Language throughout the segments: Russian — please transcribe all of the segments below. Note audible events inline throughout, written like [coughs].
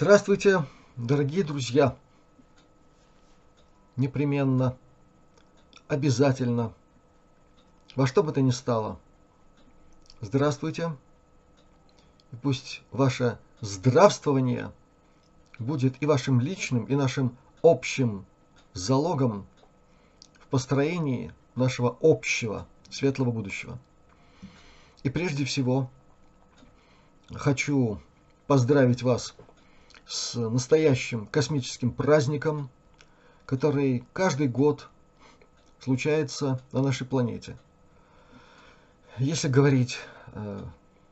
Здравствуйте, дорогие друзья! Непременно, обязательно, во что бы то ни стало. Здравствуйте! И пусть ваше здравствование будет и вашим личным, и нашим общим залогом в построении нашего общего светлого будущего. И прежде всего хочу поздравить вас с настоящим космическим праздником, который каждый год случается на нашей планете. Если говорить э,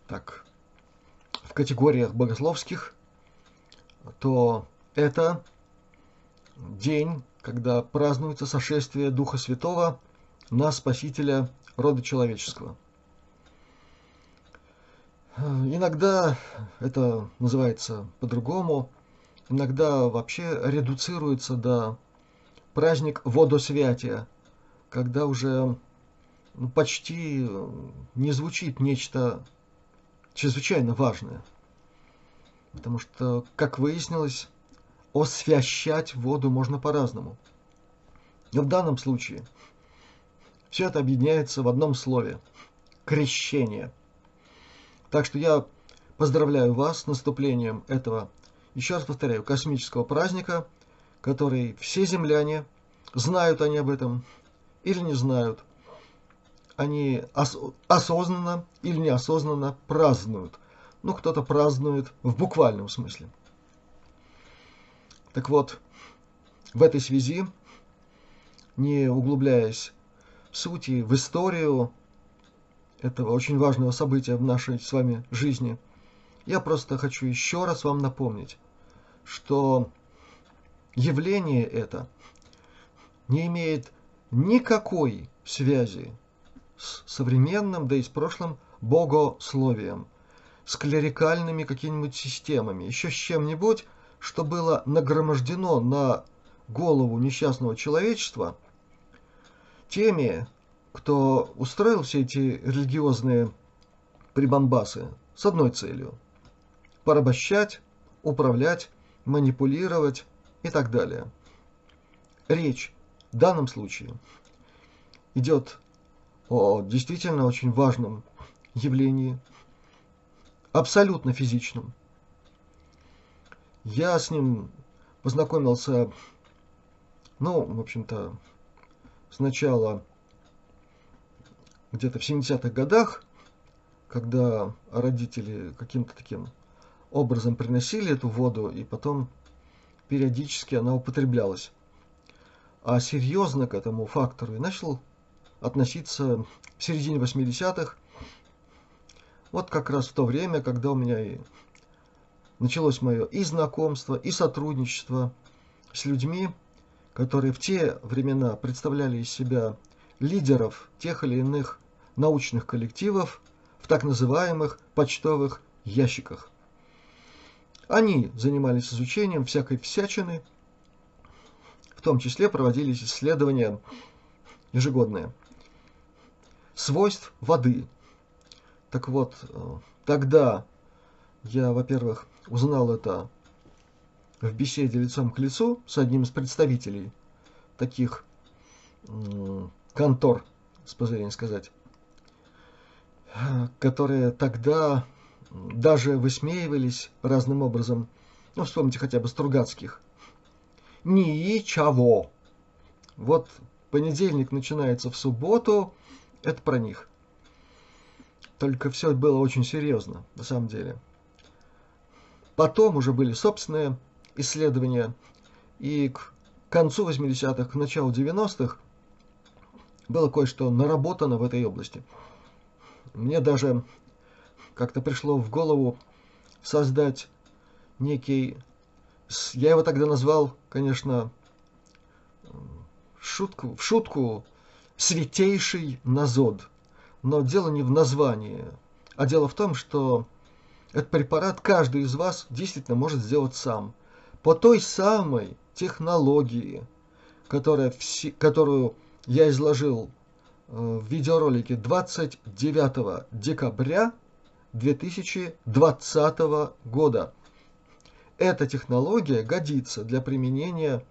так в категориях богословских, то это день, когда празднуется сошествие Духа Святого на Спасителя рода человеческого. Иногда это называется по-другому, иногда вообще редуцируется до праздник водосвятия, когда уже ну, почти не звучит нечто чрезвычайно важное. Потому что, как выяснилось, освящать воду можно по-разному. Но в данном случае все это объединяется в одном слове – крещение – так что я поздравляю вас с наступлением этого, еще раз повторяю, космического праздника, который все земляне, знают они об этом или не знают, они ос осознанно или неосознанно празднуют. Ну, кто-то празднует в буквальном смысле. Так вот, в этой связи, не углубляясь в сути, в историю этого очень важного события в нашей с вами жизни, я просто хочу еще раз вам напомнить, что явление это не имеет никакой связи с современным, да и с прошлым богословием, с клерикальными какими-нибудь системами, еще с чем-нибудь, что было нагромождено на голову несчастного человечества теми кто устроил все эти религиозные прибамбасы с одной целью – порабощать, управлять, манипулировать и так далее. Речь в данном случае идет о действительно очень важном явлении, абсолютно физичном. Я с ним познакомился, ну, в общем-то, сначала где-то в 70-х годах, когда родители каким-то таким образом приносили эту воду, и потом периодически она употреблялась. А серьезно к этому фактору и начал относиться в середине 80-х, вот как раз в то время, когда у меня и началось мое и знакомство, и сотрудничество с людьми, которые в те времена представляли из себя лидеров тех или иных научных коллективов в так называемых почтовых ящиках. Они занимались изучением всякой всячины, в том числе проводились исследования ежегодные свойств воды. Так вот, э, тогда я, во-первых, узнал это в беседе лицом к лицу с одним из представителей таких контор, с позволения сказать, которые тогда даже высмеивались разным образом. Ну, вспомните хотя бы Стругацких. Ничего. Вот понедельник начинается в субботу, это про них. Только все было очень серьезно, на самом деле. Потом уже были собственные исследования, и к концу 80-х, к началу 90-х было кое-что наработано в этой области. Мне даже как-то пришло в голову создать некий, я его тогда назвал, конечно, шутку, в шутку святейший назод. Но дело не в названии, а дело в том, что этот препарат каждый из вас действительно может сделать сам. По той самой технологии, которая, которую я изложил в видеоролике 29 декабря 2020 года. эта технология годится для применения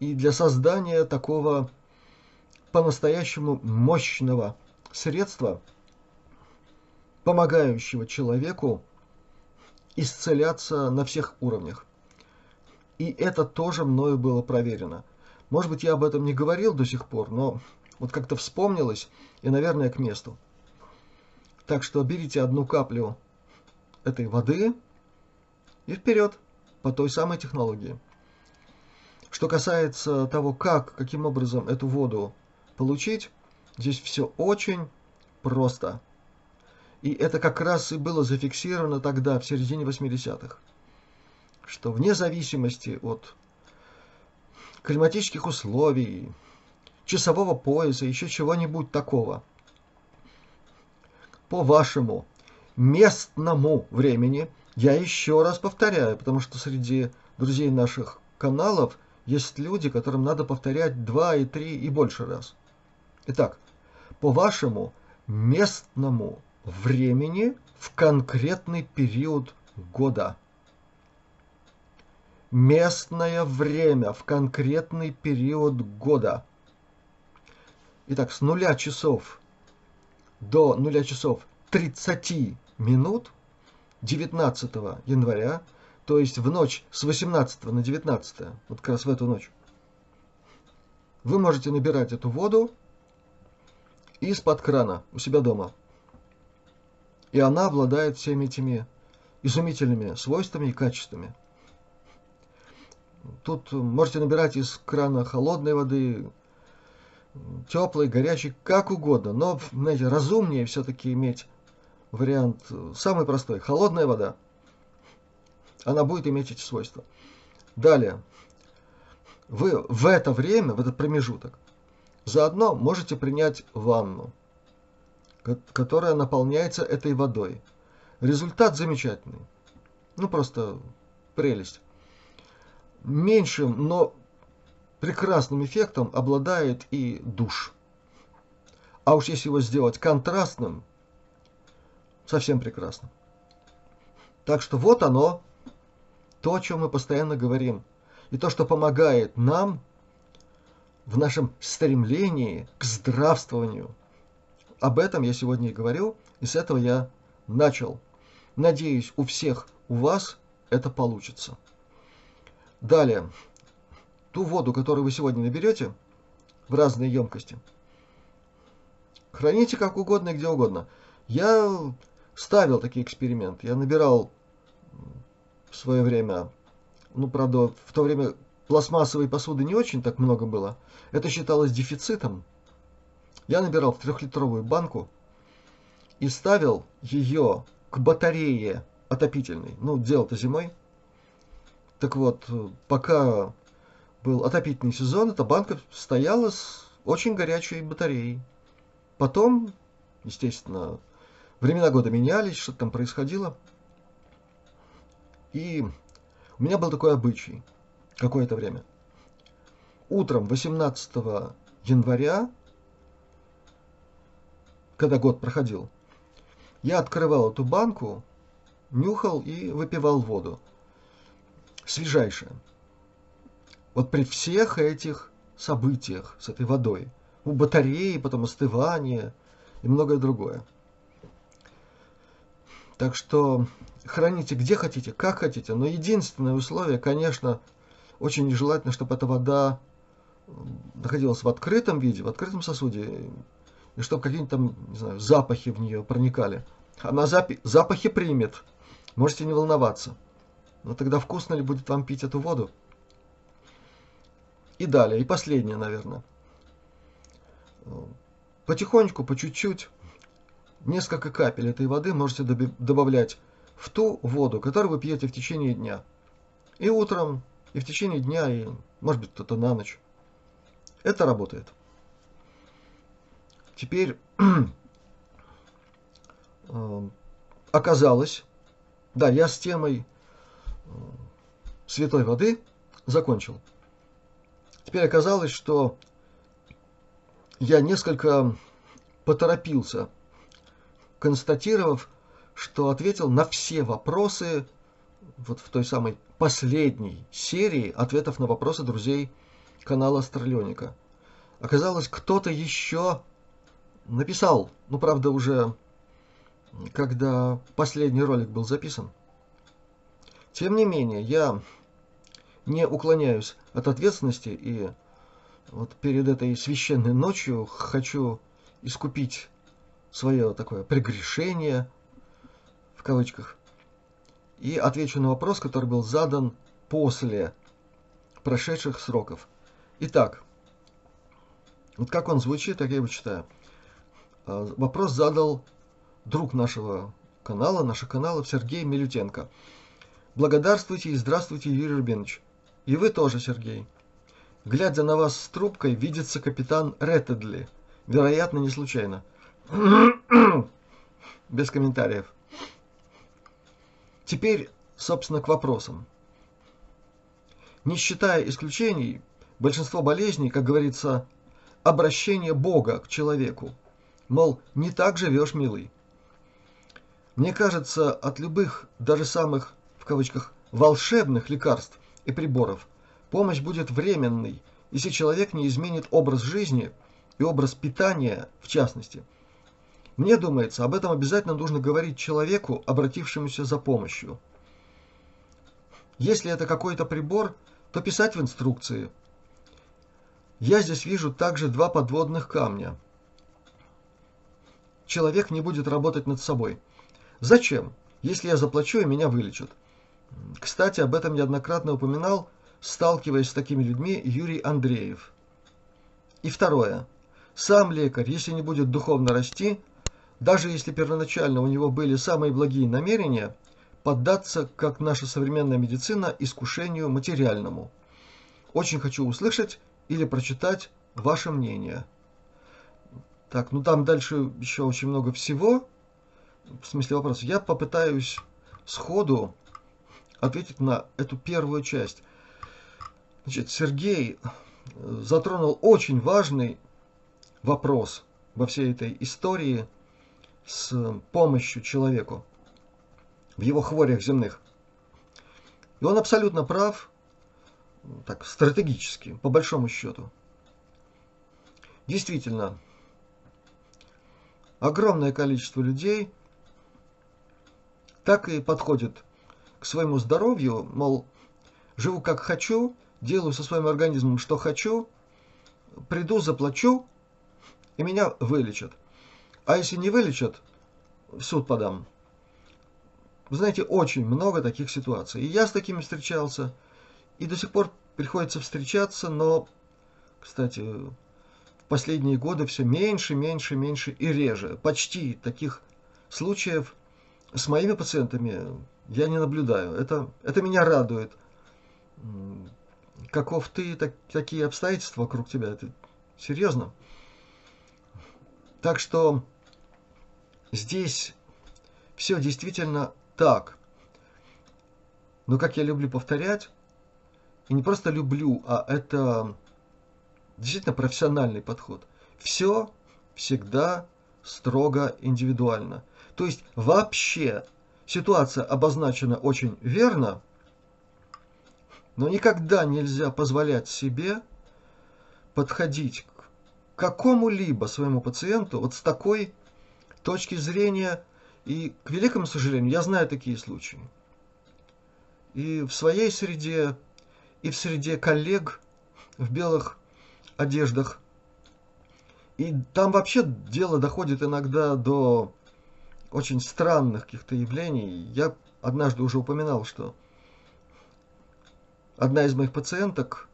и для создания такого по-настоящему мощного средства, помогающего человеку исцеляться на всех уровнях. И это тоже мною было проверено. Может быть, я об этом не говорил до сих пор, но вот как-то вспомнилось и, наверное, к месту. Так что берите одну каплю этой воды и вперед по той самой технологии. Что касается того, как, каким образом эту воду получить, здесь все очень просто. И это как раз и было зафиксировано тогда, в середине 80-х, что вне зависимости от климатических условий, часового пояса, еще чего-нибудь такого, по вашему местному времени, я еще раз повторяю, потому что среди друзей наших каналов есть люди, которым надо повторять два и три и больше раз. Итак, по вашему местному времени в конкретный период года. Местное время в конкретный период года. Итак, с нуля часов до нуля часов 30 минут 19 января, то есть в ночь с 18 на 19, вот как раз в эту ночь, вы можете набирать эту воду из-под крана у себя дома. И она обладает всеми этими изумительными свойствами и качествами. Тут можете набирать из крана холодной воды, теплой, горячей, как угодно. Но, знаете, разумнее все-таки иметь вариант самый простой. Холодная вода. Она будет иметь эти свойства. Далее. Вы в это время, в этот промежуток, заодно можете принять ванну, которая наполняется этой водой. Результат замечательный. Ну, просто прелесть. Меньшим, но прекрасным эффектом обладает и душ. А уж если его сделать контрастным, совсем прекрасно. Так что вот оно, то, о чем мы постоянно говорим. И то, что помогает нам в нашем стремлении к здравствованию. Об этом я сегодня и говорю, и с этого я начал. Надеюсь, у всех у вас это получится. Далее, ту воду, которую вы сегодня наберете в разные емкости, храните как угодно и где угодно. Я ставил такие эксперименты. Я набирал в свое время, ну, правда, в то время пластмассовой посуды не очень так много было. Это считалось дефицитом. Я набирал в трехлитровую банку и ставил ее к батарее отопительной. Ну, дело-то зимой. Так вот, пока был отопительный сезон, эта банка стояла с очень горячей батареей. Потом, естественно, времена года менялись, что-то там происходило. И у меня был такой обычай какое-то время. Утром 18 января, когда год проходил, я открывал эту банку, нюхал и выпивал воду. Свежайшая. Вот при всех этих событиях с этой водой. У батареи, потом остывание и многое другое. Так что храните где хотите, как хотите, но единственное условие, конечно, очень нежелательно, чтобы эта вода находилась в открытом виде, в открытом сосуде, и чтобы какие-нибудь там, не знаю, запахи в нее проникали. Она запи запахи примет, можете не волноваться. Но тогда вкусно ли будет вам пить эту воду? И далее, и последнее, наверное. Потихонечку, по чуть-чуть, несколько капель этой воды можете добавлять в ту воду, которую вы пьете в течение дня. И утром, и в течение дня, и может быть кто-то на ночь. Это работает. Теперь [clears throat] э, оказалось, да, я с темой э, святой воды закончил. Теперь оказалось, что я несколько поторопился, констатировав, что ответил на все вопросы вот в той самой последней серии ответов на вопросы друзей канала Астралионика. Оказалось, кто-то еще написал, ну, правда, уже когда последний ролик был записан. Тем не менее, я не уклоняюсь от ответственности и вот перед этой священной ночью хочу искупить свое такое прегрешение, в кавычках, и отвечу на вопрос, который был задан после прошедших сроков. Итак, вот как он звучит, так я его читаю. А, вопрос задал друг нашего канала, наших каналов Сергей Милютенко. Благодарствуйте и здравствуйте, Юрий Рубинович. И вы тоже, Сергей. Глядя на вас с трубкой, видится капитан Реттедли. Вероятно, не случайно. [coughs] Без комментариев. Теперь, собственно, к вопросам. Не считая исключений, большинство болезней, как говорится, обращение Бога к человеку. Мол, не так живешь, милый. Мне кажется, от любых, даже самых, в кавычках, волшебных лекарств и приборов помощь будет временной, если человек не изменит образ жизни и образ питания в частности – мне думается, об этом обязательно нужно говорить человеку, обратившемуся за помощью. Если это какой-то прибор, то писать в инструкции. Я здесь вижу также два подводных камня. Человек не будет работать над собой. Зачем, если я заплачу и меня вылечат? Кстати, об этом неоднократно упоминал, сталкиваясь с такими людьми, Юрий Андреев. И второе. Сам лекарь, если не будет духовно расти, даже если первоначально у него были самые благие намерения, поддаться, как наша современная медицина, искушению материальному. Очень хочу услышать или прочитать ваше мнение. Так, ну там дальше еще очень много всего, в смысле вопросов. Я попытаюсь сходу ответить на эту первую часть. Значит, Сергей затронул очень важный вопрос во всей этой истории – с помощью человеку в его хворях земных. И он абсолютно прав, так, стратегически, по большому счету. Действительно, огромное количество людей так и подходит к своему здоровью, мол, живу как хочу, делаю со своим организмом, что хочу, приду, заплачу, и меня вылечат. А если не вылечат, в суд подам. Вы знаете, очень много таких ситуаций. И я с такими встречался, и до сих пор приходится встречаться, но, кстати, в последние годы все меньше, меньше, меньше и реже. Почти таких случаев с моими пациентами я не наблюдаю. Это, это меня радует. Каков ты, так, такие обстоятельства вокруг тебя, это серьезно. Так что Здесь все действительно так. Но, как я люблю повторять, и не просто люблю, а это действительно профессиональный подход. Все всегда строго индивидуально. То есть вообще ситуация обозначена очень верно, но никогда нельзя позволять себе подходить к какому-либо своему пациенту вот с такой точки зрения, и, к великому сожалению, я знаю такие случаи. И в своей среде, и в среде коллег в белых одеждах. И там вообще дело доходит иногда до очень странных каких-то явлений. Я однажды уже упоминал, что одна из моих пациенток,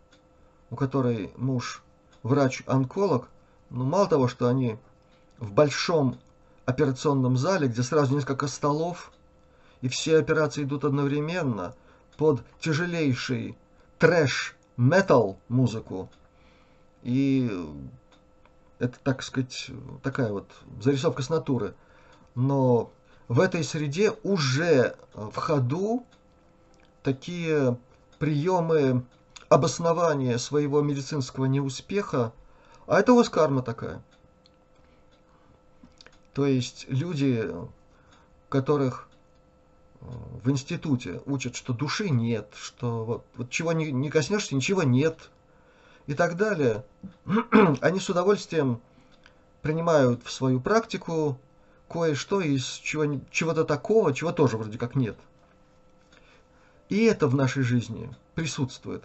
у которой муж врач-онколог, ну мало того, что они в большом операционном зале, где сразу несколько столов, и все операции идут одновременно под тяжелейший трэш-метал музыку. И это, так сказать, такая вот зарисовка с натуры. Но в этой среде уже в ходу такие приемы обоснования своего медицинского неуспеха, а это у вас карма такая – то есть люди, которых в институте учат, что души нет, что вот, вот чего не, не коснешься, ничего нет и так далее, [clears throat] они с удовольствием принимают в свою практику кое-что из чего, чего-то такого, чего тоже вроде как нет. И это в нашей жизни присутствует.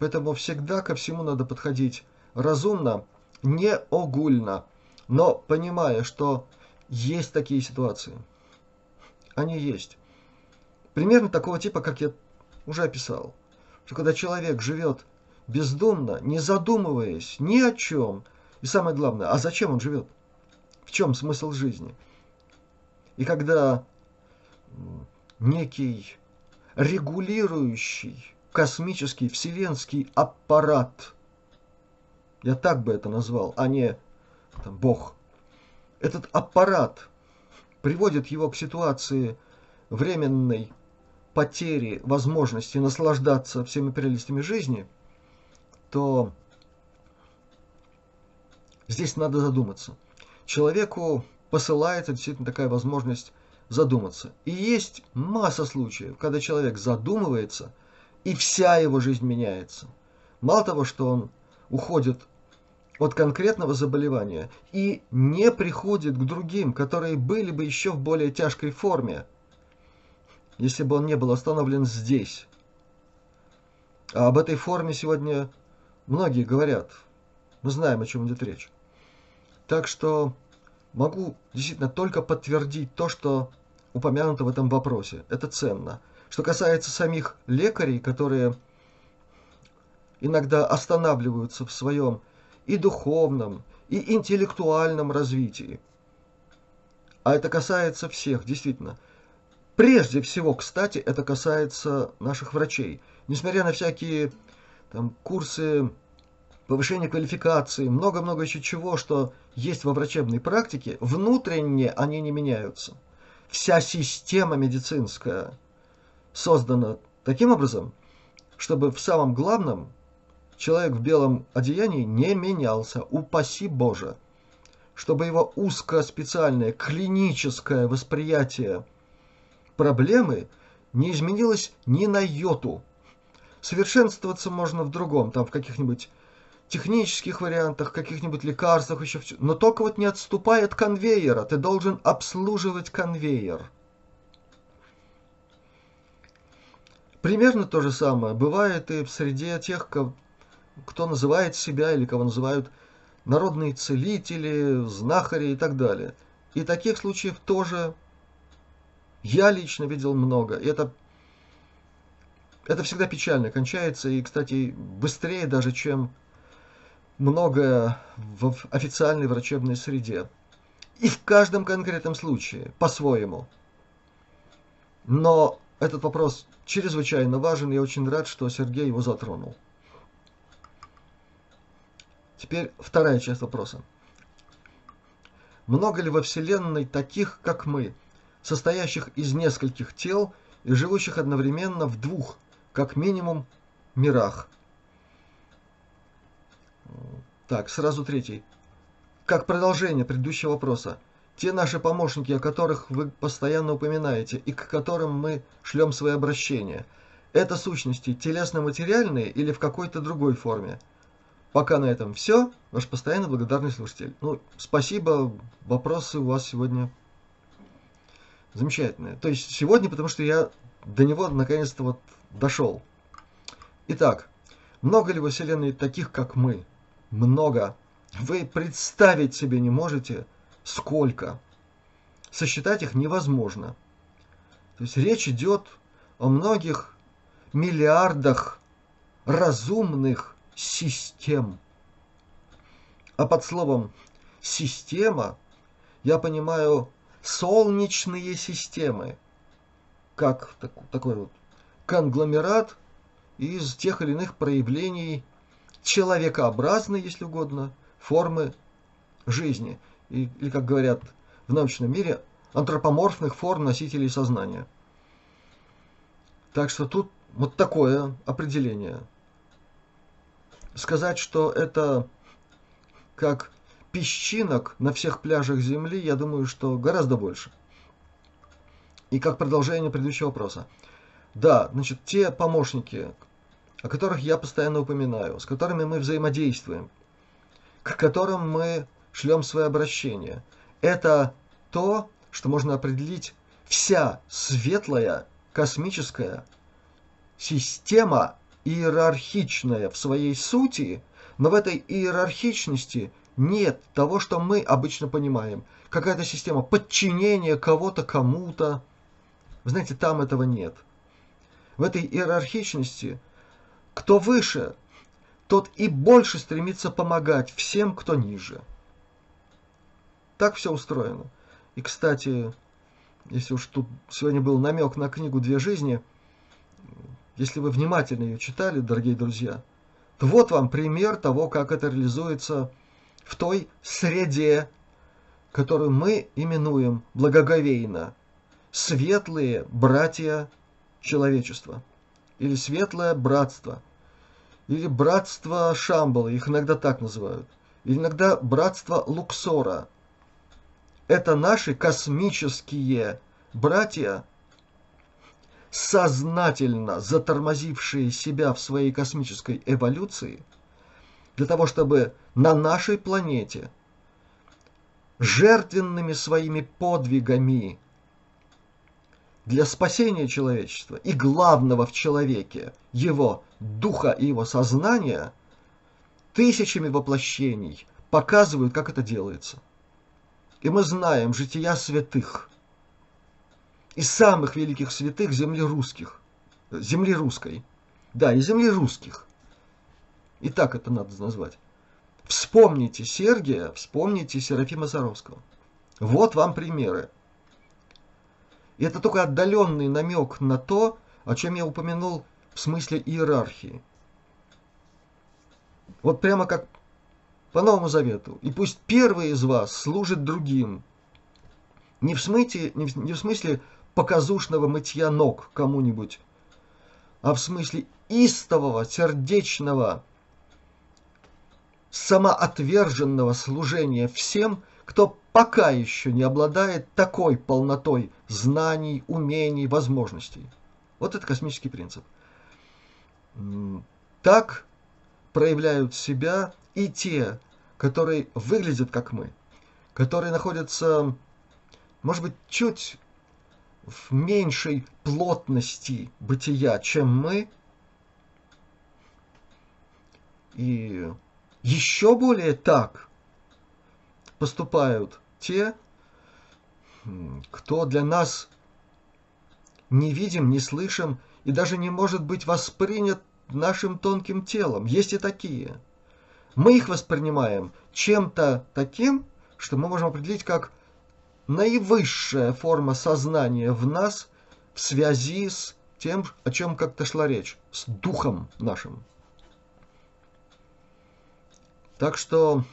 Поэтому всегда ко всему надо подходить разумно, не огульно, но понимая, что есть такие ситуации. Они есть. Примерно такого типа, как я уже описал. Что когда человек живет бездумно, не задумываясь ни о чем, и самое главное, а зачем он живет? В чем смысл жизни? И когда некий регулирующий космический вселенский аппарат, я так бы это назвал, а не там, Бог, этот аппарат приводит его к ситуации временной потери возможности наслаждаться всеми прелестями жизни, то здесь надо задуматься. Человеку посылается действительно такая возможность задуматься. И есть масса случаев, когда человек задумывается, и вся его жизнь меняется. Мало того, что он уходит от конкретного заболевания и не приходит к другим, которые были бы еще в более тяжкой форме, если бы он не был остановлен здесь. А об этой форме сегодня многие говорят. Мы знаем, о чем идет речь. Так что могу действительно только подтвердить то, что упомянуто в этом вопросе. Это ценно. Что касается самих лекарей, которые иногда останавливаются в своем и духовном, и интеллектуальном развитии. А это касается всех, действительно. Прежде всего, кстати, это касается наших врачей. Несмотря на всякие там, курсы повышения квалификации, много-много еще чего, что есть во врачебной практике, внутренне они не меняются. Вся система медицинская создана таким образом, чтобы в самом главном человек в белом одеянии не менялся, упаси Боже, чтобы его узкоспециальное клиническое восприятие проблемы не изменилось ни на йоту. Совершенствоваться можно в другом, там в каких-нибудь технических вариантах, каких-нибудь лекарствах, еще. Но только вот не отступай от конвейера, ты должен обслуживать конвейер. Примерно то же самое бывает и в среде тех, кто называет себя или кого называют народные целители, знахари и так далее. И таких случаев тоже я лично видел много. И это, это всегда печально кончается, и, кстати, быстрее даже, чем многое в официальной врачебной среде. И в каждом конкретном случае, по-своему. Но этот вопрос чрезвычайно важен, и я очень рад, что Сергей его затронул. Теперь вторая часть вопроса. Много ли во Вселенной таких, как мы, состоящих из нескольких тел и живущих одновременно в двух, как минимум, мирах? Так, сразу третий. Как продолжение предыдущего вопроса. Те наши помощники, о которых вы постоянно упоминаете и к которым мы шлем свои обращения, это сущности телесно-материальные или в какой-то другой форме? Пока на этом все. Ваш постоянно благодарный слушатель. Ну, спасибо. Вопросы у вас сегодня замечательные. То есть сегодня, потому что я до него наконец-то вот дошел. Итак, много ли во Вселенной таких, как мы? Много. Вы представить себе не можете, сколько. Сосчитать их невозможно. То есть речь идет о многих миллиардах разумных систем. А под словом «система» я понимаю солнечные системы, как такой вот конгломерат из тех или иных проявлений человекообразной, если угодно, формы жизни. Или, как говорят в научном мире, антропоморфных форм носителей сознания. Так что тут вот такое определение – сказать, что это как песчинок на всех пляжах Земли, я думаю, что гораздо больше. И как продолжение предыдущего вопроса. Да, значит, те помощники, о которых я постоянно упоминаю, с которыми мы взаимодействуем, к которым мы шлем свои обращения, это то, что можно определить вся светлая космическая система, иерархичная в своей сути, но в этой иерархичности нет того, что мы обычно понимаем. Какая-то система подчинения кого-то кому-то. Вы знаете, там этого нет. В этой иерархичности кто выше, тот и больше стремится помогать всем, кто ниже. Так все устроено. И, кстати, если уж тут сегодня был намек на книгу «Две жизни», если вы внимательно ее читали, дорогие друзья, то вот вам пример того, как это реализуется в той среде, которую мы именуем благоговейно «светлые братья человечества» или «светлое братство» или «братство Шамбала», их иногда так называют, или иногда «братство Луксора», это наши космические братья, сознательно затормозившие себя в своей космической эволюции, для того, чтобы на нашей планете жертвенными своими подвигами для спасения человечества и главного в человеке, его духа и его сознания, тысячами воплощений показывают, как это делается – и мы знаем жития святых, и самых великих святых земли русских, земли русской, да, и земли русских. И так это надо назвать. Вспомните Сергия, вспомните Серафима Саровского. Вот вам примеры. И это только отдаленный намек на то, о чем я упомянул в смысле иерархии. Вот прямо как по Новому Завету. И пусть первый из вас служит другим. Не в смысле, не в, не в смысле показушного мытья ног кому-нибудь, а в смысле истового, сердечного, самоотверженного служения всем, кто пока еще не обладает такой полнотой знаний, умений, возможностей. Вот это космический принцип. Так проявляют себя и те, которые выглядят как мы, которые находятся, может быть, чуть в меньшей плотности бытия, чем мы, и еще более так поступают те, кто для нас не видим, не слышим и даже не может быть воспринят нашим тонким телом. Есть и такие – мы их воспринимаем чем-то таким, что мы можем определить как наивысшая форма сознания в нас в связи с тем, о чем как-то шла речь, с духом нашим. Так что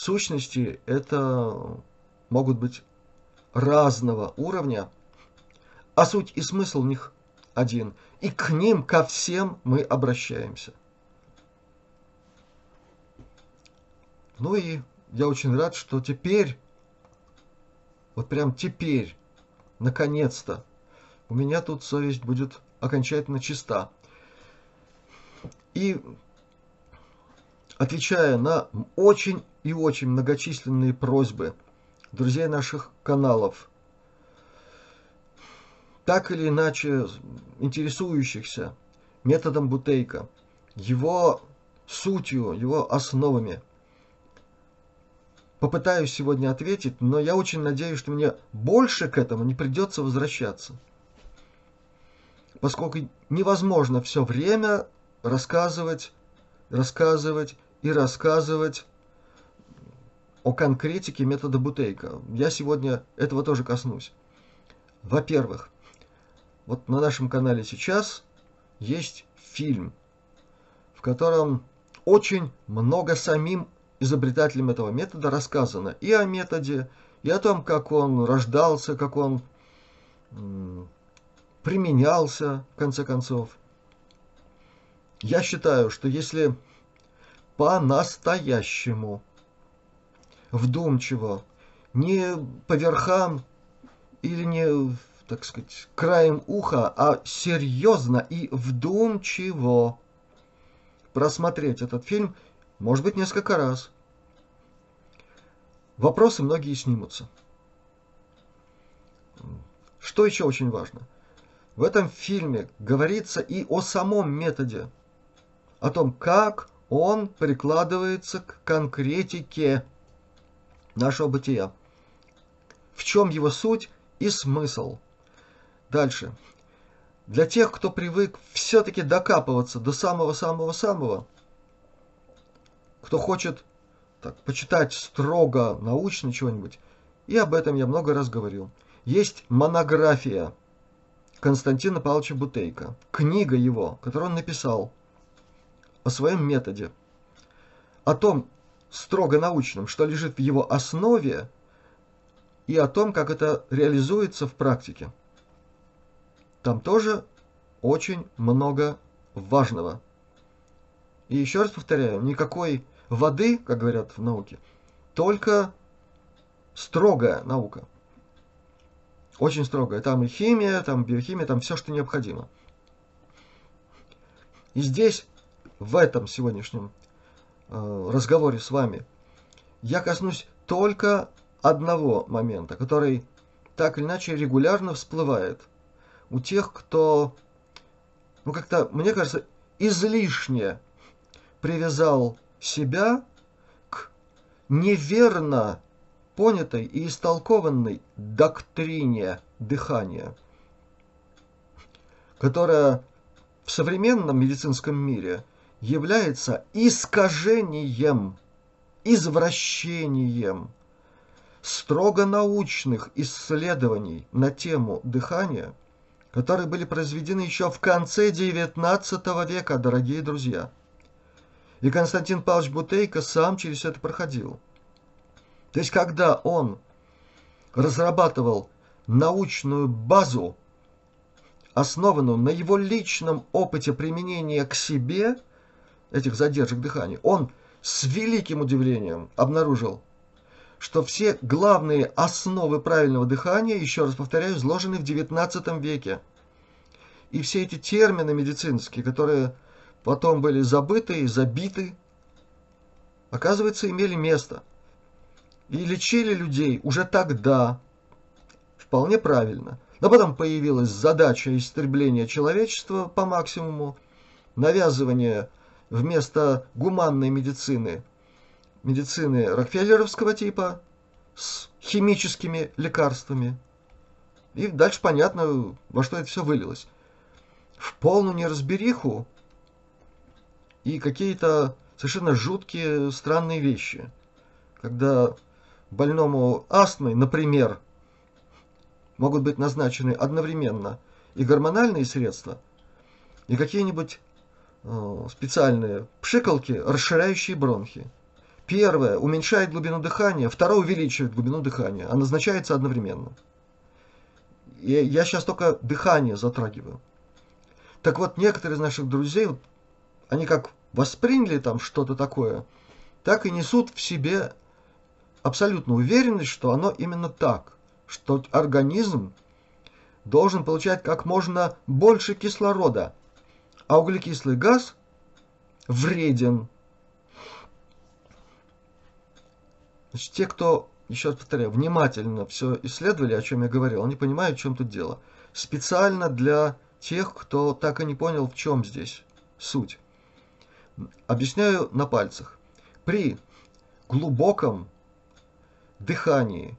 сущности это могут быть разного уровня, а суть и смысл у них один. И к ним, ко всем мы обращаемся. Ну и я очень рад, что теперь, вот прям теперь, наконец-то, у меня тут совесть будет окончательно чиста. И отвечая на очень и очень многочисленные просьбы друзей наших каналов, так или иначе интересующихся методом Бутейка, его сутью, его основами – попытаюсь сегодня ответить, но я очень надеюсь, что мне больше к этому не придется возвращаться. Поскольку невозможно все время рассказывать, рассказывать и рассказывать о конкретике метода Бутейка. Я сегодня этого тоже коснусь. Во-первых, вот на нашем канале сейчас есть фильм, в котором очень много самим изобретателем этого метода рассказано и о методе, и о том, как он рождался, как он применялся, в конце концов. Я считаю, что если по-настоящему, вдумчиво, не по верхам или не так сказать, краем уха, а серьезно и вдумчиво просмотреть этот фильм, может быть, несколько раз. Вопросы многие снимутся. Что еще очень важно? В этом фильме говорится и о самом методе, о том, как он прикладывается к конкретике нашего бытия. В чем его суть и смысл. Дальше. Для тех, кто привык все-таки докапываться до самого-самого-самого, кто хочет так, почитать строго научно чего-нибудь, и об этом я много раз говорил. Есть монография Константина Павловича Бутейко, книга его, которую он написал о своем методе, о том строго научном, что лежит в его основе, и о том, как это реализуется в практике. Там тоже очень много важного. И еще раз повторяю, никакой воды, как говорят в науке, только строгая наука. Очень строгая. Там и химия, там биохимия, там все, что необходимо. И здесь, в этом сегодняшнем разговоре с вами, я коснусь только одного момента, который так или иначе регулярно всплывает у тех, кто, ну как-то, мне кажется, излишне привязал себя к неверно понятой и истолкованной доктрине дыхания, которая в современном медицинском мире является искажением, извращением строго научных исследований на тему дыхания, которые были произведены еще в конце XIX века, дорогие друзья. И Константин Павлович Бутейко сам через это проходил. То есть, когда он разрабатывал научную базу, основанную на его личном опыте применения к себе этих задержек дыхания, он с великим удивлением обнаружил, что все главные основы правильного дыхания, еще раз повторяю, изложены в XIX веке. И все эти термины медицинские, которые потом были забыты и забиты, оказывается, имели место. И лечили людей уже тогда вполне правильно. Но потом появилась задача истребления человечества по максимуму, навязывание вместо гуманной медицины медицины Рокфеллеровского типа с химическими лекарствами. И дальше понятно, во что это все вылилось. В полную неразбериху и какие-то совершенно жуткие, странные вещи. Когда больному астмой, например, могут быть назначены одновременно и гормональные средства, и какие-нибудь специальные пшикалки, расширяющие бронхи. Первое уменьшает глубину дыхания, второе увеличивает глубину дыхания, а назначается одновременно. И я сейчас только дыхание затрагиваю. Так вот, некоторые из наших друзей, они как восприняли там что-то такое, так и несут в себе абсолютно уверенность, что оно именно так, что организм должен получать как можно больше кислорода, а углекислый газ вреден Значит, те, кто, еще раз повторяю, внимательно все исследовали, о чем я говорил, они понимают, в чем тут дело. Специально для тех, кто так и не понял, в чем здесь суть. Объясняю на пальцах. При глубоком дыхании,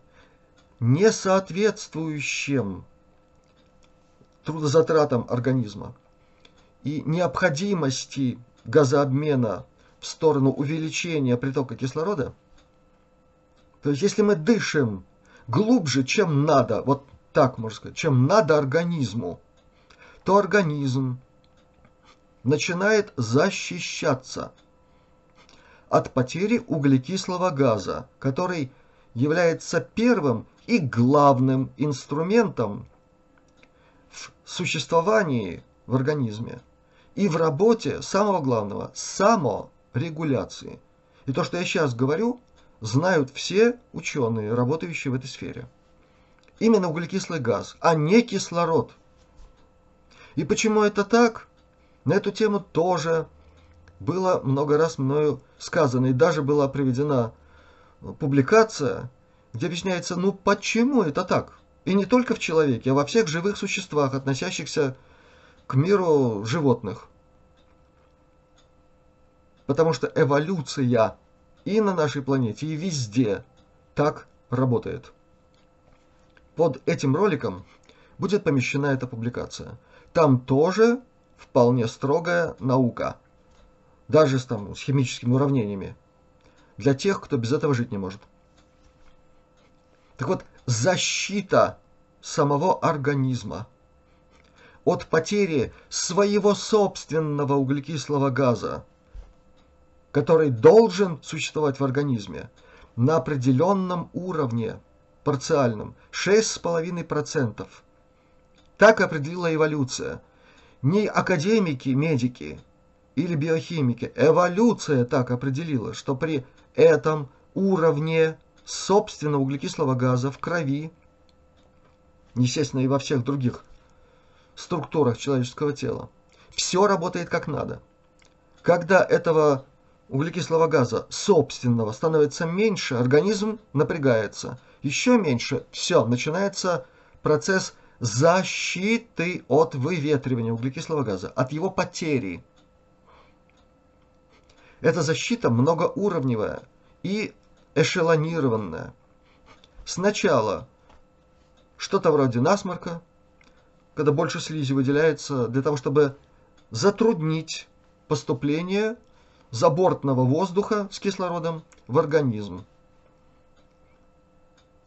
не соответствующем трудозатратам организма и необходимости газообмена в сторону увеличения притока кислорода – то есть, если мы дышим глубже, чем надо, вот так можно сказать, чем надо организму, то организм начинает защищаться от потери углекислого газа, который является первым и главным инструментом в существовании в организме и в работе самого главного – саморегуляции. И то, что я сейчас говорю – знают все ученые, работающие в этой сфере. именно углекислый газ, а не кислород. И почему это так? На эту тему тоже было много раз мною сказано, и даже была приведена публикация, где объясняется, ну почему это так? И не только в человеке, а во всех живых существах, относящихся к миру животных. Потому что эволюция и на нашей планете, и везде так работает. Под этим роликом будет помещена эта публикация. Там тоже вполне строгая наука, даже с, там, с химическими уравнениями, для тех, кто без этого жить не может. Так вот, защита самого организма от потери своего собственного углекислого газа, который должен существовать в организме на определенном уровне, парциальном, 6,5%. Так определила эволюция. Не академики, медики или биохимики. Эволюция так определила, что при этом уровне собственного углекислого газа в крови, естественно, и во всех других структурах человеческого тела, все работает как надо. Когда этого углекислого газа собственного становится меньше, организм напрягается. Еще меньше, все, начинается процесс защиты от выветривания углекислого газа, от его потери. Эта защита многоуровневая и эшелонированная. Сначала что-то вроде насморка, когда больше слизи выделяется для того, чтобы затруднить поступление забортного воздуха с кислородом в организм.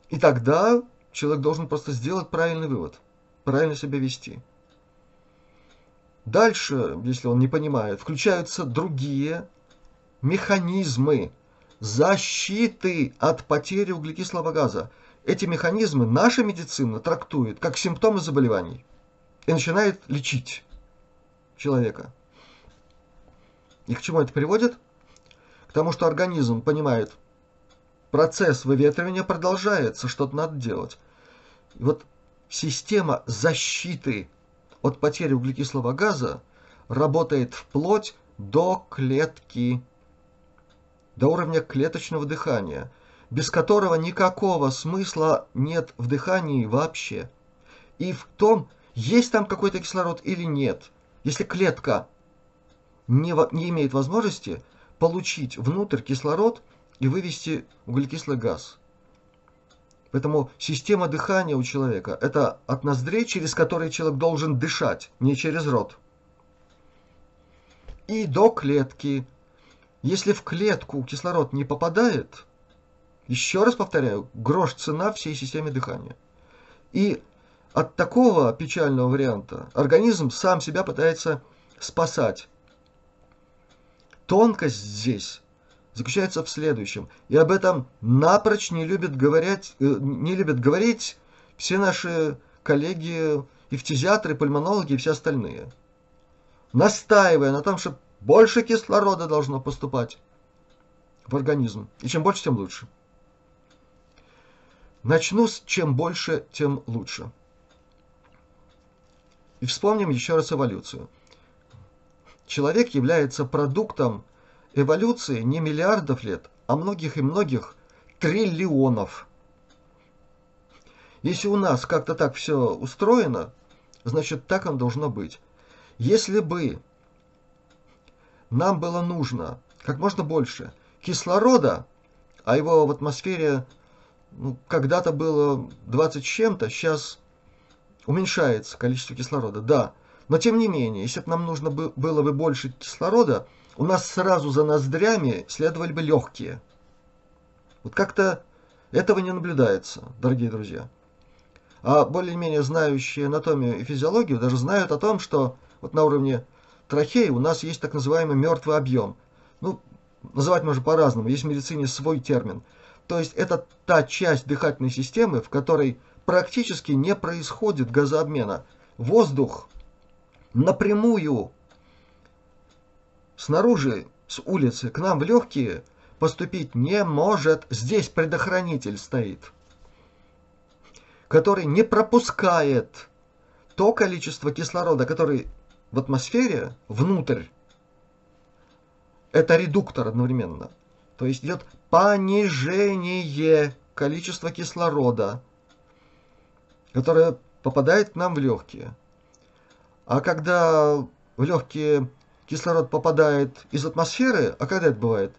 И тогда человек должен просто сделать правильный вывод, правильно себя вести. Дальше, если он не понимает, включаются другие механизмы защиты от потери углекислого газа. Эти механизмы наша медицина трактует как симптомы заболеваний и начинает лечить человека. И к чему это приводит? К тому, что организм понимает, процесс выветривания продолжается, что-то надо делать. И вот система защиты от потери углекислого газа работает вплоть до клетки, до уровня клеточного дыхания, без которого никакого смысла нет в дыхании вообще. И в том, есть там какой-то кислород или нет. Если клетка не, не имеет возможности получить внутрь кислород и вывести углекислый газ. Поэтому система дыхания у человека – это от ноздрей, через которые человек должен дышать, не через рот. И до клетки. Если в клетку кислород не попадает, еще раз повторяю, грош цена всей системе дыхания. И от такого печального варианта организм сам себя пытается спасать Тонкость здесь заключается в следующем, и об этом напрочь не любят говорить, э, не любят говорить все наши коллеги, эфтизиатры, пульмонологи и все остальные. Настаивая на том, что больше кислорода должно поступать в организм, и чем больше, тем лучше. Начну с чем больше, тем лучше. И вспомним еще раз эволюцию человек является продуктом эволюции не миллиардов лет, а многих и многих триллионов. Если у нас как-то так все устроено, значит так оно должно быть. Если бы нам было нужно как можно больше кислорода, а его в атмосфере ну, когда-то было 20 с чем-то, сейчас уменьшается количество кислорода, да, но тем не менее, если бы нам нужно было бы больше кислорода, у нас сразу за ноздрями следовали бы легкие. Вот как-то этого не наблюдается, дорогие друзья. А более-менее знающие анатомию и физиологию даже знают о том, что вот на уровне трахеи у нас есть так называемый мертвый объем. Ну, называть можно по-разному, есть в медицине свой термин. То есть это та часть дыхательной системы, в которой практически не происходит газообмена. Воздух напрямую снаружи, с улицы, к нам в легкие поступить не может. Здесь предохранитель стоит, который не пропускает то количество кислорода, который в атмосфере внутрь. Это редуктор одновременно. То есть идет понижение количества кислорода, которое попадает к нам в легкие. А когда в легкие кислород попадает из атмосферы, а когда это бывает?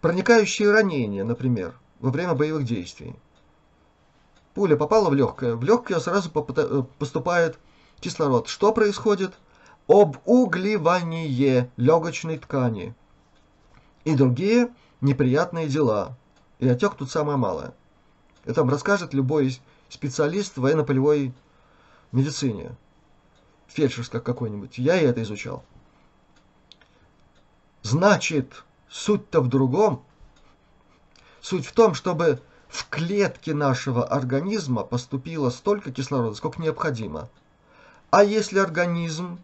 Проникающие ранения, например, во время боевых действий. Пуля попала в легкое, в легкое сразу э, поступает кислород. Что происходит? Обугливание легочной ткани и другие неприятные дела. И отек тут самое малое. Это вам расскажет любой специалист в военно-полевой медицине. Фельдшерская какой-нибудь. Я и это изучал. Значит, суть-то в другом. Суть в том, чтобы в клетки нашего организма поступило столько кислорода, сколько необходимо. А если организм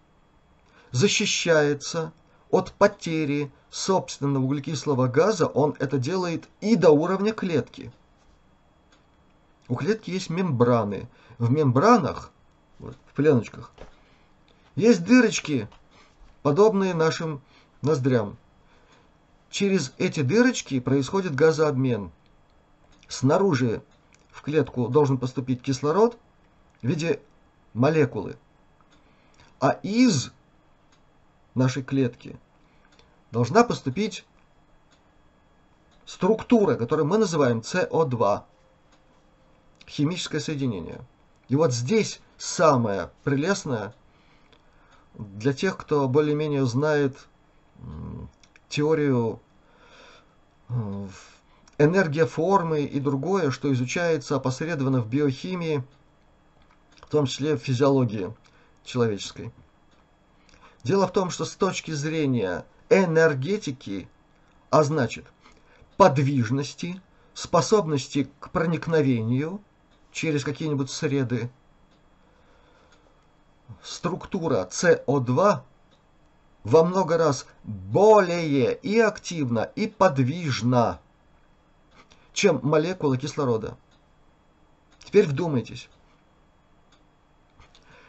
защищается от потери собственного углекислого газа, он это делает и до уровня клетки. У клетки есть мембраны. В мембранах, в пленочках, есть дырочки, подобные нашим ноздрям. Через эти дырочки происходит газообмен. Снаружи в клетку должен поступить кислород в виде молекулы. А из нашей клетки должна поступить структура, которую мы называем СО2, химическое соединение. И вот здесь самое прелестное для тех, кто более-менее знает теорию э, энергия формы и другое, что изучается опосредованно в биохимии, в том числе в физиологии человеческой. Дело в том, что с точки зрения энергетики, а значит подвижности, способности к проникновению через какие-нибудь среды, структура СО2 во много раз более и активна, и подвижна, чем молекула кислорода. Теперь вдумайтесь.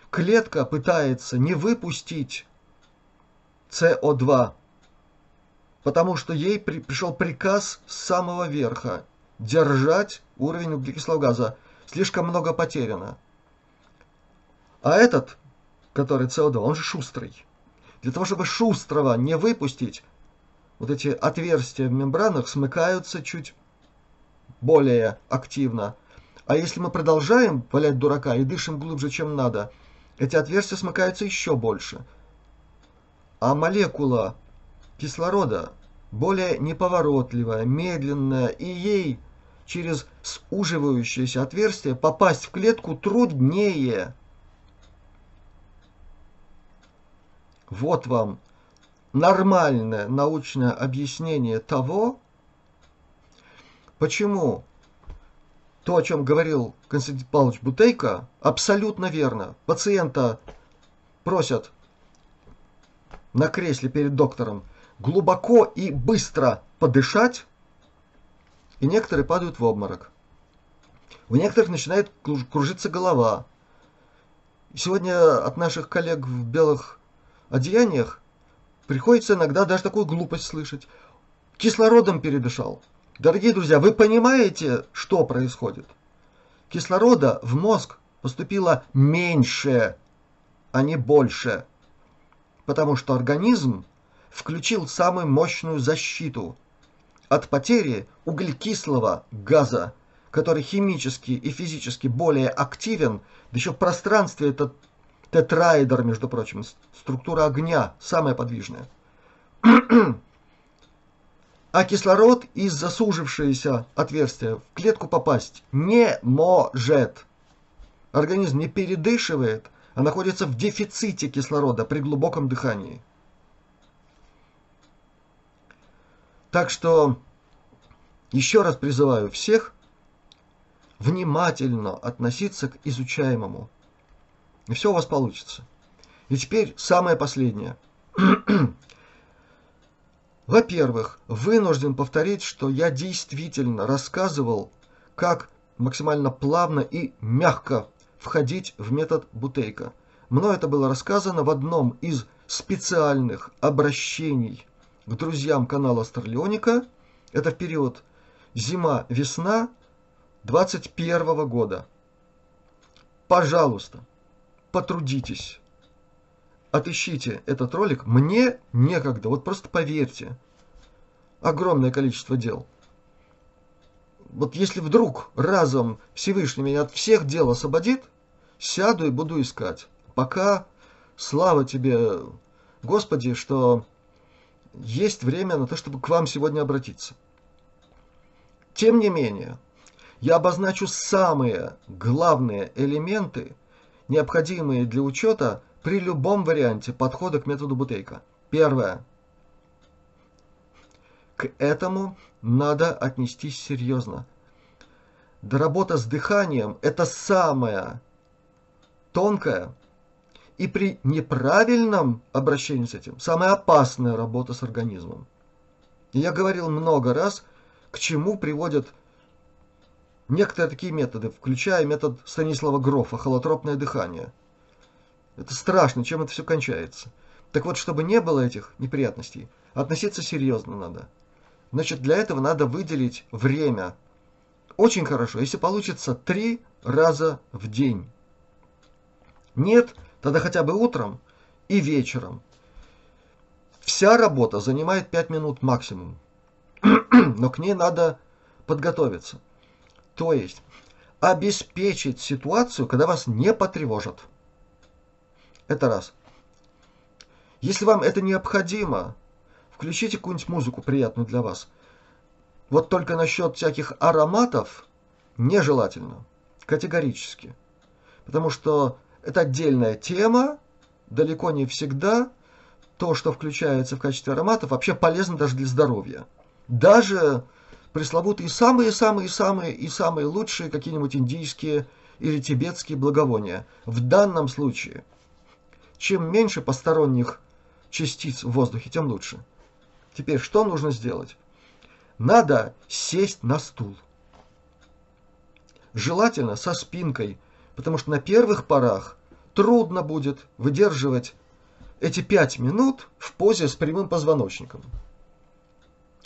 Клетка пытается не выпустить СО2, потому что ей при, пришел приказ с самого верха держать уровень углекислого газа. Слишком много потеряно. А этот, который СО2, он же шустрый. Для того, чтобы шустрого не выпустить, вот эти отверстия в мембранах смыкаются чуть более активно. А если мы продолжаем валять дурака и дышим глубже, чем надо, эти отверстия смыкаются еще больше – а молекула кислорода более неповоротливая, медленная, и ей через суживающееся отверстие попасть в клетку труднее. Вот вам нормальное научное объяснение того, почему то, о чем говорил Константин Павлович Бутейко, абсолютно верно. Пациента просят на кресле перед доктором глубоко и быстро подышать, и некоторые падают в обморок. У некоторых начинает кружиться голова. Сегодня от наших коллег в белых одеяниях приходится иногда даже такую глупость слышать. Кислородом передышал. Дорогие друзья, вы понимаете, что происходит? Кислорода в мозг поступило меньше, а не больше потому что организм включил самую мощную защиту от потери углекислого газа, который химически и физически более активен, да еще в пространстве это тетраэдр, между прочим, структура огня, самая подвижная. А кислород из засужившегося отверстия в клетку попасть не может. Организм не передышивает, а находится в дефиците кислорода при глубоком дыхании. Так что еще раз призываю всех внимательно относиться к изучаемому. И все у вас получится. И теперь самое последнее. [clears throat] Во-первых, вынужден повторить, что я действительно рассказывал, как максимально плавно и мягко входить в метод Бутейка. Мною это было рассказано в одном из специальных обращений к друзьям канала Старлеоника. Это в период зима-весна 21 года. Пожалуйста, потрудитесь, отыщите этот ролик. Мне некогда, вот просто поверьте. Огромное количество дел. Вот если вдруг разом Всевышний меня от всех дел освободит, сяду и буду искать. Пока, слава тебе, Господи, что есть время на то, чтобы к вам сегодня обратиться. Тем не менее, я обозначу самые главные элементы, необходимые для учета при любом варианте подхода к методу Бутейка. Первое. К этому надо отнестись серьезно. Да с дыханием – это самая тонкая и при неправильном обращении с этим самая опасная работа с организмом. Я говорил много раз, к чему приводят некоторые такие методы, включая метод Станислава Грофа, холотропное дыхание. Это страшно, чем это все кончается. Так вот, чтобы не было этих неприятностей, относиться серьезно надо. Значит, для этого надо выделить время. Очень хорошо, если получится три раза в день. Нет, тогда хотя бы утром и вечером. Вся работа занимает 5 минут максимум. [clears throat] Но к ней надо подготовиться. То есть обеспечить ситуацию, когда вас не потревожат. Это раз. Если вам это необходимо, включите какую-нибудь музыку приятную для вас. Вот только насчет всяких ароматов нежелательно. Категорически. Потому что это отдельная тема, далеко не всегда то, что включается в качестве ароматов, вообще полезно даже для здоровья. Даже пресловутые самые-самые-самые и самые лучшие какие-нибудь индийские или тибетские благовония. В данном случае, чем меньше посторонних частиц в воздухе, тем лучше. Теперь что нужно сделать? Надо сесть на стул. Желательно со спинкой, потому что на первых порах трудно будет выдерживать эти пять минут в позе с прямым позвоночником.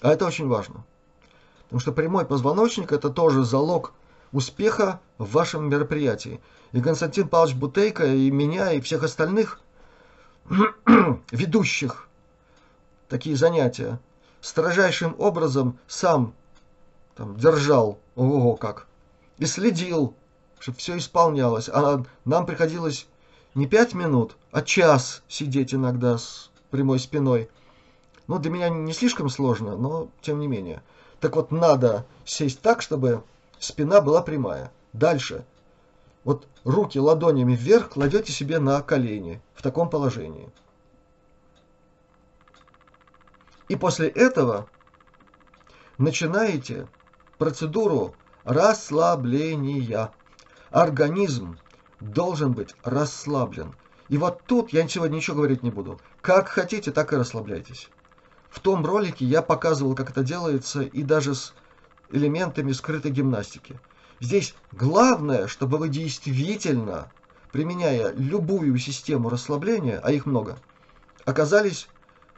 А это очень важно. Потому что прямой позвоночник – это тоже залог успеха в вашем мероприятии. И Константин Павлович Бутейко, и меня, и всех остальных [clears throat] ведущих такие занятия строжайшим образом сам там, держал, ого как, и следил, чтобы все исполнялось. А нам приходилось не пять минут, а час сидеть иногда с прямой спиной. Ну, для меня не слишком сложно, но тем не менее – так вот, надо сесть так, чтобы спина была прямая. Дальше. Вот руки ладонями вверх кладете себе на колени в таком положении. И после этого начинаете процедуру расслабления. Организм должен быть расслаблен. И вот тут я сегодня ничего говорить не буду. Как хотите, так и расслабляйтесь. В том ролике я показывал, как это делается, и даже с элементами скрытой гимнастики. Здесь главное, чтобы вы действительно, применяя любую систему расслабления, а их много, оказались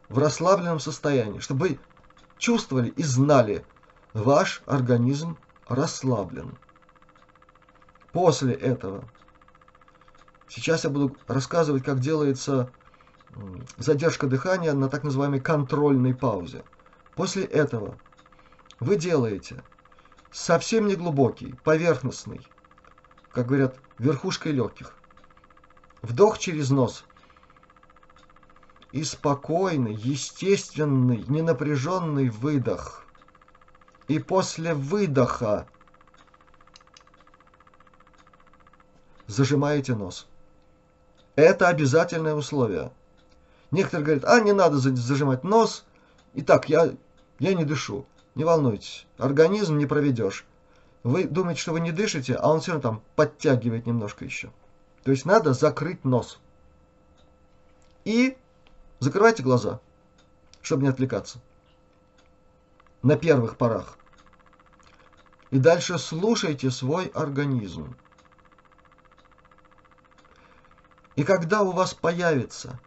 в расслабленном состоянии, чтобы вы чувствовали и знали, ваш организм расслаблен. После этого, сейчас я буду рассказывать, как делается задержка дыхания на так называемой контрольной паузе. После этого вы делаете совсем не глубокий, поверхностный, как говорят, верхушкой легких. Вдох через нос. И спокойный, естественный, ненапряженный выдох. И после выдоха зажимаете нос. Это обязательное условие. Некоторые говорят, а не надо зажимать нос. Итак, я, я не дышу. Не волнуйтесь, организм не проведешь. Вы думаете, что вы не дышите, а он все равно там подтягивает немножко еще. То есть надо закрыть нос. И закрывайте глаза, чтобы не отвлекаться. На первых порах. И дальше слушайте свой организм. И когда у вас появится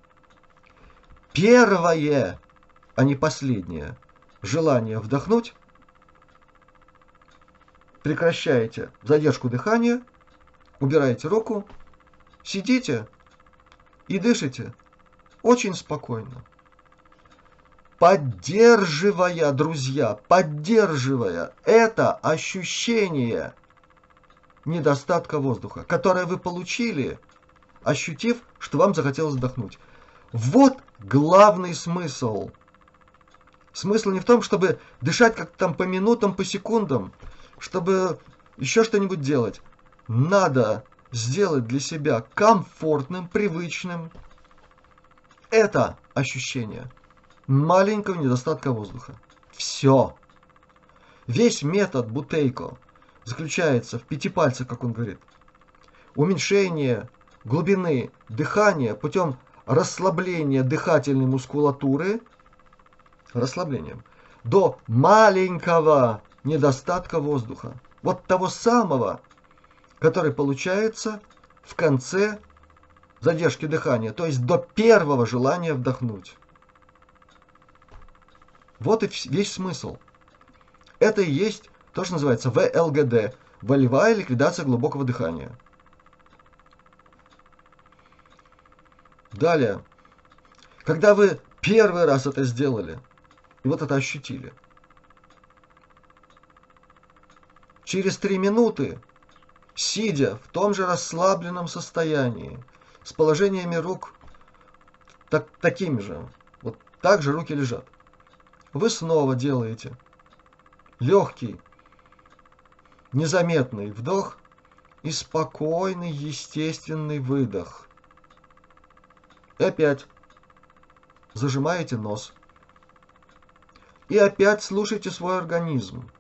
первое, а не последнее, желание вдохнуть, прекращаете задержку дыхания, убираете руку, сидите и дышите очень спокойно. Поддерживая, друзья, поддерживая это ощущение недостатка воздуха, которое вы получили, ощутив, что вам захотелось вдохнуть. Вот главный смысл. Смысл не в том, чтобы дышать как там по минутам, по секундам, чтобы еще что-нибудь делать. Надо сделать для себя комфортным, привычным это ощущение маленького недостатка воздуха. Все. Весь метод Бутейко заключается в пяти пальцах, как он говорит. Уменьшение глубины дыхания путем расслабления дыхательной мускулатуры расслаблением до маленького недостатка воздуха. Вот того самого, который получается в конце задержки дыхания, то есть до первого желания вдохнуть. Вот и весь смысл. Это и есть то, что называется ВЛГД – волевая ликвидация глубокого дыхания. Далее. Когда вы первый раз это сделали, и вот это ощутили, через три минуты, сидя в том же расслабленном состоянии, с положениями рук так, такими же, вот так же руки лежат, вы снова делаете легкий, незаметный вдох и спокойный, естественный выдох. И опять зажимаете нос. И опять слушайте свой организм.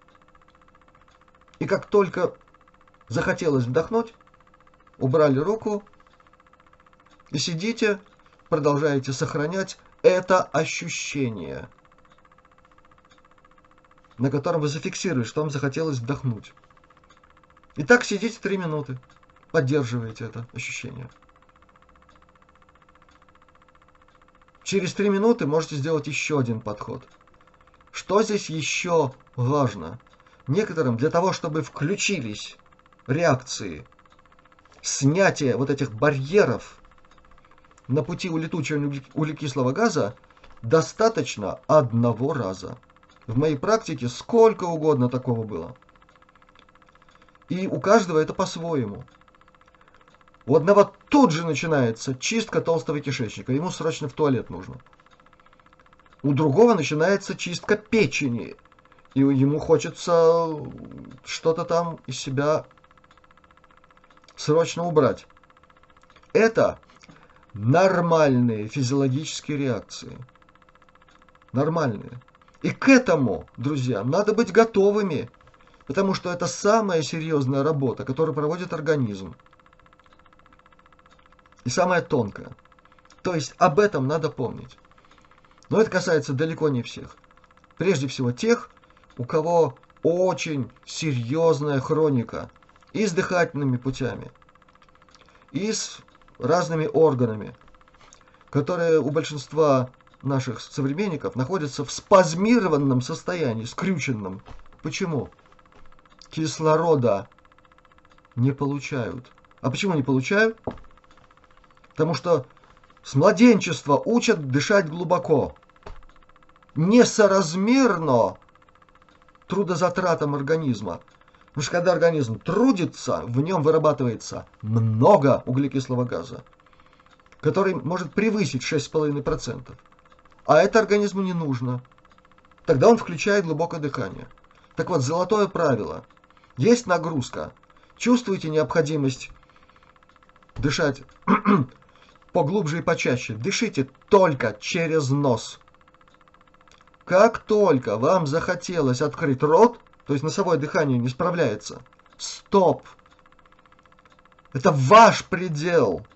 И как только захотелось вдохнуть, убрали руку и сидите, продолжаете сохранять это ощущение, на котором вы зафиксируете, что вам захотелось вдохнуть. И так сидите три минуты, поддерживаете это ощущение. Через три минуты можете сделать еще один подход. Что здесь еще важно? Некоторым для того, чтобы включились реакции снятия вот этих барьеров на пути улетучивания углекислого газа, достаточно одного раза. В моей практике сколько угодно такого было. И у каждого это по-своему. У одного тут же начинается чистка толстого кишечника, ему срочно в туалет нужно. У другого начинается чистка печени, и ему хочется что-то там из себя срочно убрать. Это нормальные физиологические реакции. Нормальные. И к этому, друзья, надо быть готовыми, потому что это самая серьезная работа, которую проводит организм и самое тонкое. То есть об этом надо помнить. Но это касается далеко не всех. Прежде всего тех, у кого очень серьезная хроника и с дыхательными путями, и с разными органами, которые у большинства наших современников находятся в спазмированном состоянии, скрюченном. Почему? Кислорода не получают. А почему не получают? Потому что с младенчества учат дышать глубоко. Несоразмерно трудозатратам организма. Потому что когда организм трудится, в нем вырабатывается много углекислого газа, который может превысить 6,5%. А это организму не нужно. Тогда он включает глубокое дыхание. Так вот, золотое правило. Есть нагрузка. Чувствуете необходимость дышать поглубже и почаще. Дышите только через нос. Как только вам захотелось открыть рот, то есть носовое дыхание не справляется, стоп. Это ваш предел,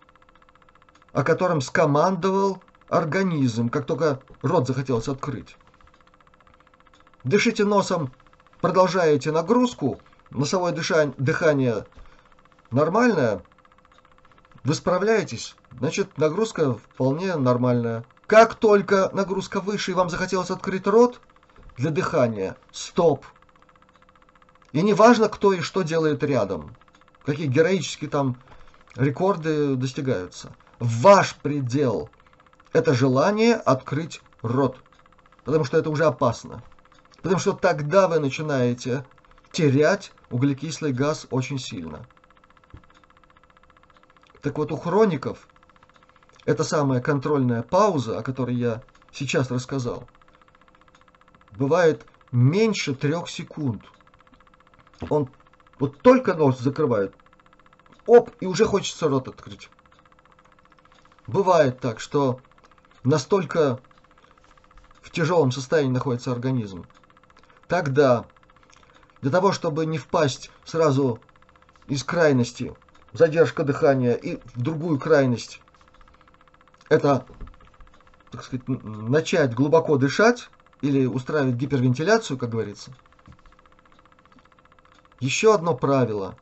о котором скомандовал организм, как только рот захотелось открыть. Дышите носом, продолжаете нагрузку, носовое дышание, дыхание нормальное, вы справляетесь, значит нагрузка вполне нормальная. Как только нагрузка выше и вам захотелось открыть рот для дыхания, стоп. И не важно, кто и что делает рядом, какие героические там рекорды достигаются. Ваш предел – это желание открыть рот, потому что это уже опасно. Потому что тогда вы начинаете терять углекислый газ очень сильно. Так вот, у хроников эта самая контрольная пауза, о которой я сейчас рассказал, бывает меньше трех секунд. Он вот только нос закрывает, оп, и уже хочется рот открыть. Бывает так, что настолько в тяжелом состоянии находится организм. Тогда, для того, чтобы не впасть сразу из крайности задержка дыхания и в другую крайность, это, так сказать, начать глубоко дышать или устраивать гипервентиляцию, как говорится. Еще одно правило.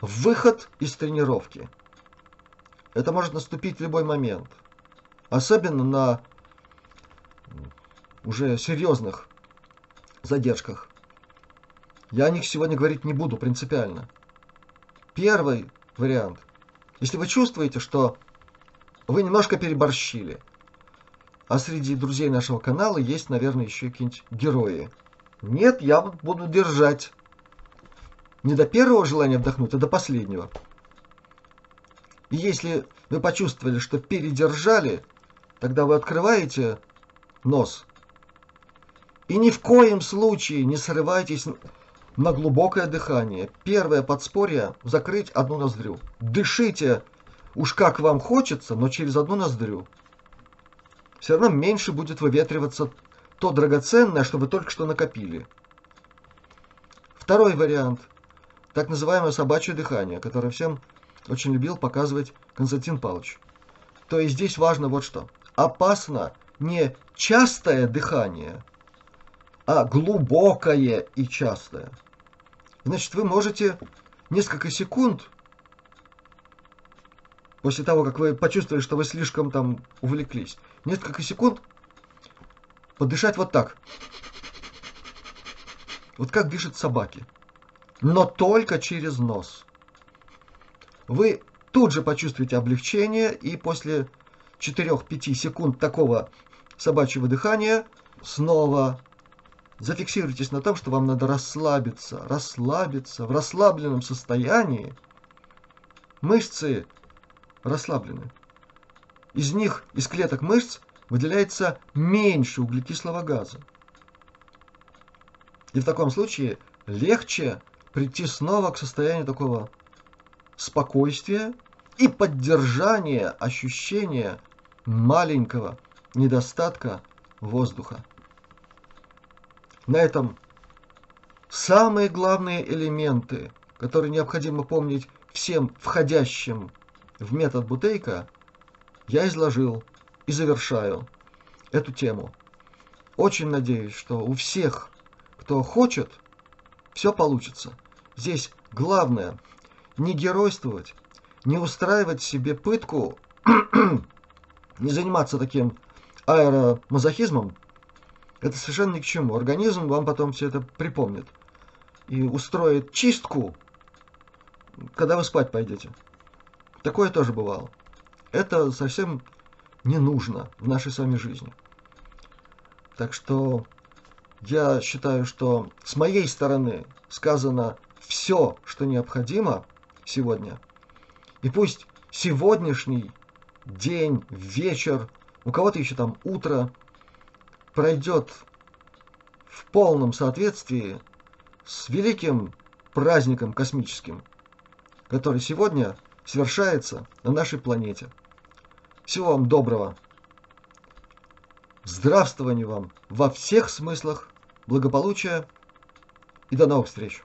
Выход из тренировки. Это может наступить в любой момент. Особенно на уже серьезных задержках. Я о них сегодня говорить не буду принципиально. Первый вариант. Если вы чувствуете, что вы немножко переборщили, а среди друзей нашего канала есть, наверное, еще какие-нибудь герои. Нет, я буду держать. Не до первого желания вдохнуть, а до последнего. И если вы почувствовали, что передержали, тогда вы открываете нос. И ни в коем случае не срывайтесь на глубокое дыхание. Первое подспорье – закрыть одну ноздрю. Дышите уж как вам хочется, но через одну ноздрю. Все равно меньше будет выветриваться то драгоценное, что вы только что накопили. Второй вариант – так называемое собачье дыхание, которое всем очень любил показывать Константин Павлович. То есть здесь важно вот что. Опасно не частое дыхание, а глубокое и частое. Значит, вы можете несколько секунд после того, как вы почувствовали, что вы слишком там увлеклись, несколько секунд подышать вот так. Вот как дышат собаки. Но только через нос. Вы тут же почувствуете облегчение, и после 4-5 секунд такого собачьего дыхания снова зафиксируйтесь на том, что вам надо расслабиться, расслабиться. В расслабленном состоянии мышцы расслаблены. Из них, из клеток мышц, выделяется меньше углекислого газа. И в таком случае легче прийти снова к состоянию такого спокойствия и поддержания ощущения маленького недостатка воздуха. На этом самые главные элементы, которые необходимо помнить всем входящим в метод Бутейка, я изложил и завершаю эту тему. Очень надеюсь, что у всех, кто хочет, все получится. Здесь главное не геройствовать, не устраивать себе пытку, [clears throat] не заниматься таким аэромазохизмом, это совершенно ни к чему. Организм вам потом все это припомнит и устроит чистку, когда вы спать пойдете. Такое тоже бывало. Это совсем не нужно в нашей с вами жизни. Так что я считаю, что с моей стороны сказано все, что необходимо сегодня. И пусть сегодняшний день, вечер, у кого-то еще там утро, пройдет в полном соответствии с великим праздником космическим, который сегодня совершается на нашей планете. Всего вам доброго. Здравствования вам во всех смыслах, благополучия и до новых встреч.